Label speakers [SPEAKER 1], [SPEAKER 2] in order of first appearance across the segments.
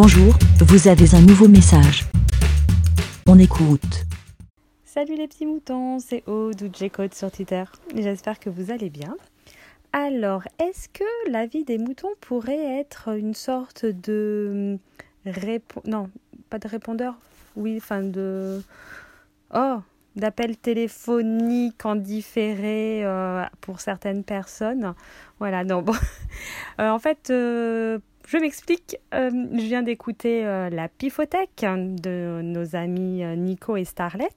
[SPEAKER 1] Bonjour, vous avez un nouveau message. On écoute.
[SPEAKER 2] Salut les petits moutons, c'est Aude ou J-Code sur Twitter. J'espère que vous allez bien. Alors, est-ce que la vie des moutons pourrait être une sorte de répondeur non, pas de répondeur, oui, enfin de oh, d'appel téléphonique en différé euh, pour certaines personnes. Voilà, non bon. Euh, en fait, euh, je m'explique. je viens d'écouter la Pifothèque de nos amis Nico et Starlet.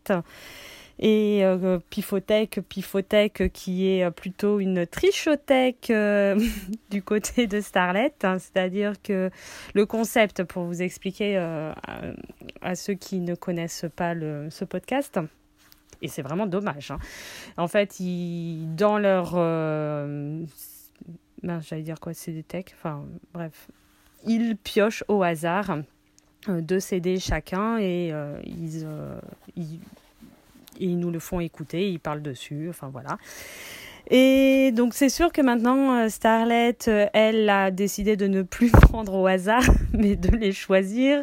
[SPEAKER 2] Et euh, Pifothèque, Pifothèque qui est plutôt une trichothèque euh, du côté de Starlet, hein. c'est-à-dire que le concept, pour vous expliquer euh, à, ceux qui ne connaissent pas le, ce podcast, et c'est vraiment dommage. Hein. En fait, ils, dans leur... Ben, j'allais dire quoi, CD Tech, enfin bref, ils piochent au hasard deux CD chacun et ils, ils et ils nous le font écouter, ils parlent dessus, enfin voilà. Et donc c'est sûr que maintenant euh, Starlet, euh, elle a décidé de ne plus prendre au hasard, mais de les choisir.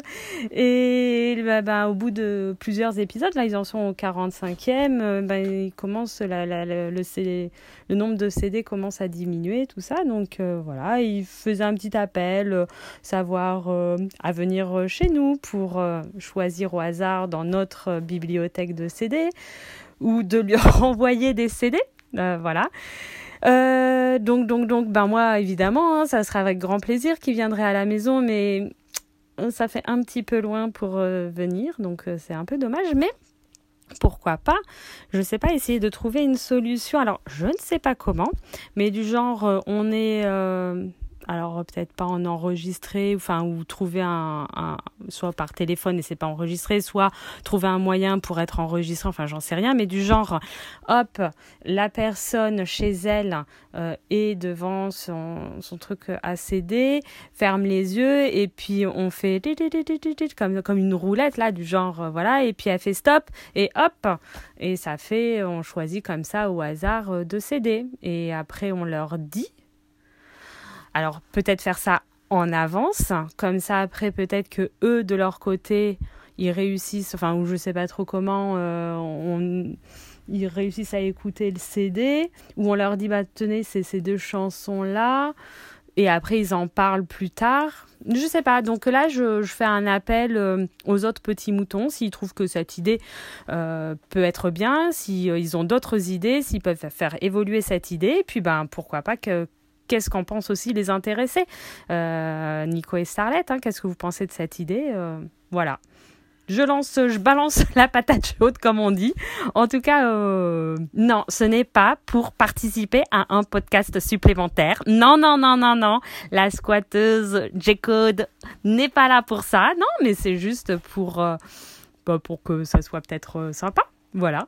[SPEAKER 2] Et bah, bah, au bout de plusieurs épisodes, là ils en sont au 45e, euh, bah, ils commencent le, le nombre de CD commence à diminuer, tout ça. Donc voilà, ils faisaient un petit appel, savoir à venir chez nous pour choisir au hasard dans notre bibliothèque de CD ou de lui renvoyer des CD. Euh, voilà. Euh, donc, donc, donc, ben moi, évidemment, hein, ça sera avec grand plaisir qu'il viendrait à la maison, mais euh, ça fait un petit peu loin pour venir, donc c'est un peu dommage, mais pourquoi pas Je ne sais pas, essayer de trouver une solution. Alors, je ne sais pas comment, mais du genre, on est alors peut-être pas en enregistrer, enfin ou trouver un, soit par téléphone et c'est pas enregistré, soit trouver un moyen pour être enregistré, enfin j'en sais rien, mais du genre, hop, la personne chez elle euh, est devant son, son truc à CD, ferme les yeux et puis on fait comme comme une roulette là du genre euh, voilà et puis elle fait stop et hop et ça fait on choisit comme ça au hasard euh, de CD et après on leur dit alors peut-être faire ça en avance, comme ça après peut-être que eux de leur côté ils réussissent, enfin ou je sais pas trop comment, euh, ils réussissent à écouter le CD, ou on leur dit bah tenez c'est ces deux chansons là, et après ils en parlent plus tard. Je sais pas, donc là je, fais un appel euh, aux autres petits moutons s'ils trouvent que cette idée euh, peut être bien, s'ils ils ont d'autres idées, s'ils peuvent faire évoluer cette idée, et puis ben pourquoi pas que qu'est-ce qu'en pensent aussi les intéressés. Euh, Nico et Starlet, hein, qu'est-ce que vous pensez de cette idée euh, Voilà. Je lance, je balance la patate chaude comme on dit. En tout cas, euh, non, ce n'est pas pour participer à un podcast supplémentaire. Non, non, non, non, non. La squatteuse J-Code n'est pas là pour ça. Non, mais c'est juste pour, bah, que ça soit peut-être sympa. Voilà.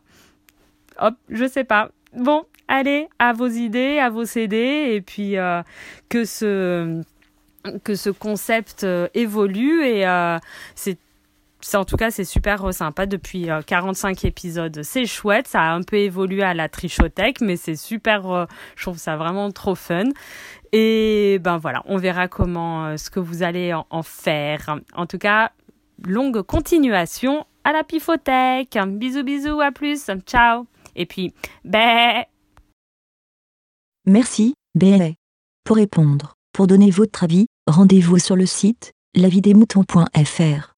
[SPEAKER 2] Hop, je sais pas. Bon, allez, à vos idées, à vos CD, et puis euh, que ce que ce concept euh, évolue et euh, c'est en tout cas, c'est super sympa depuis 45 épisodes. C'est chouette, ça a un peu évolué à la trichothèque, mais c'est super, je trouve ça vraiment trop fun. Et ben voilà, on verra comment, ce que vous allez en, faire. En tout cas, longue continuation à la pifothèque. Bisous, bisous, à plus, ciao. Et puis, ben,
[SPEAKER 1] Merci, BLA. Pour répondre, pour donner votre avis, rendez-vous sur le site lavidemouton.fr.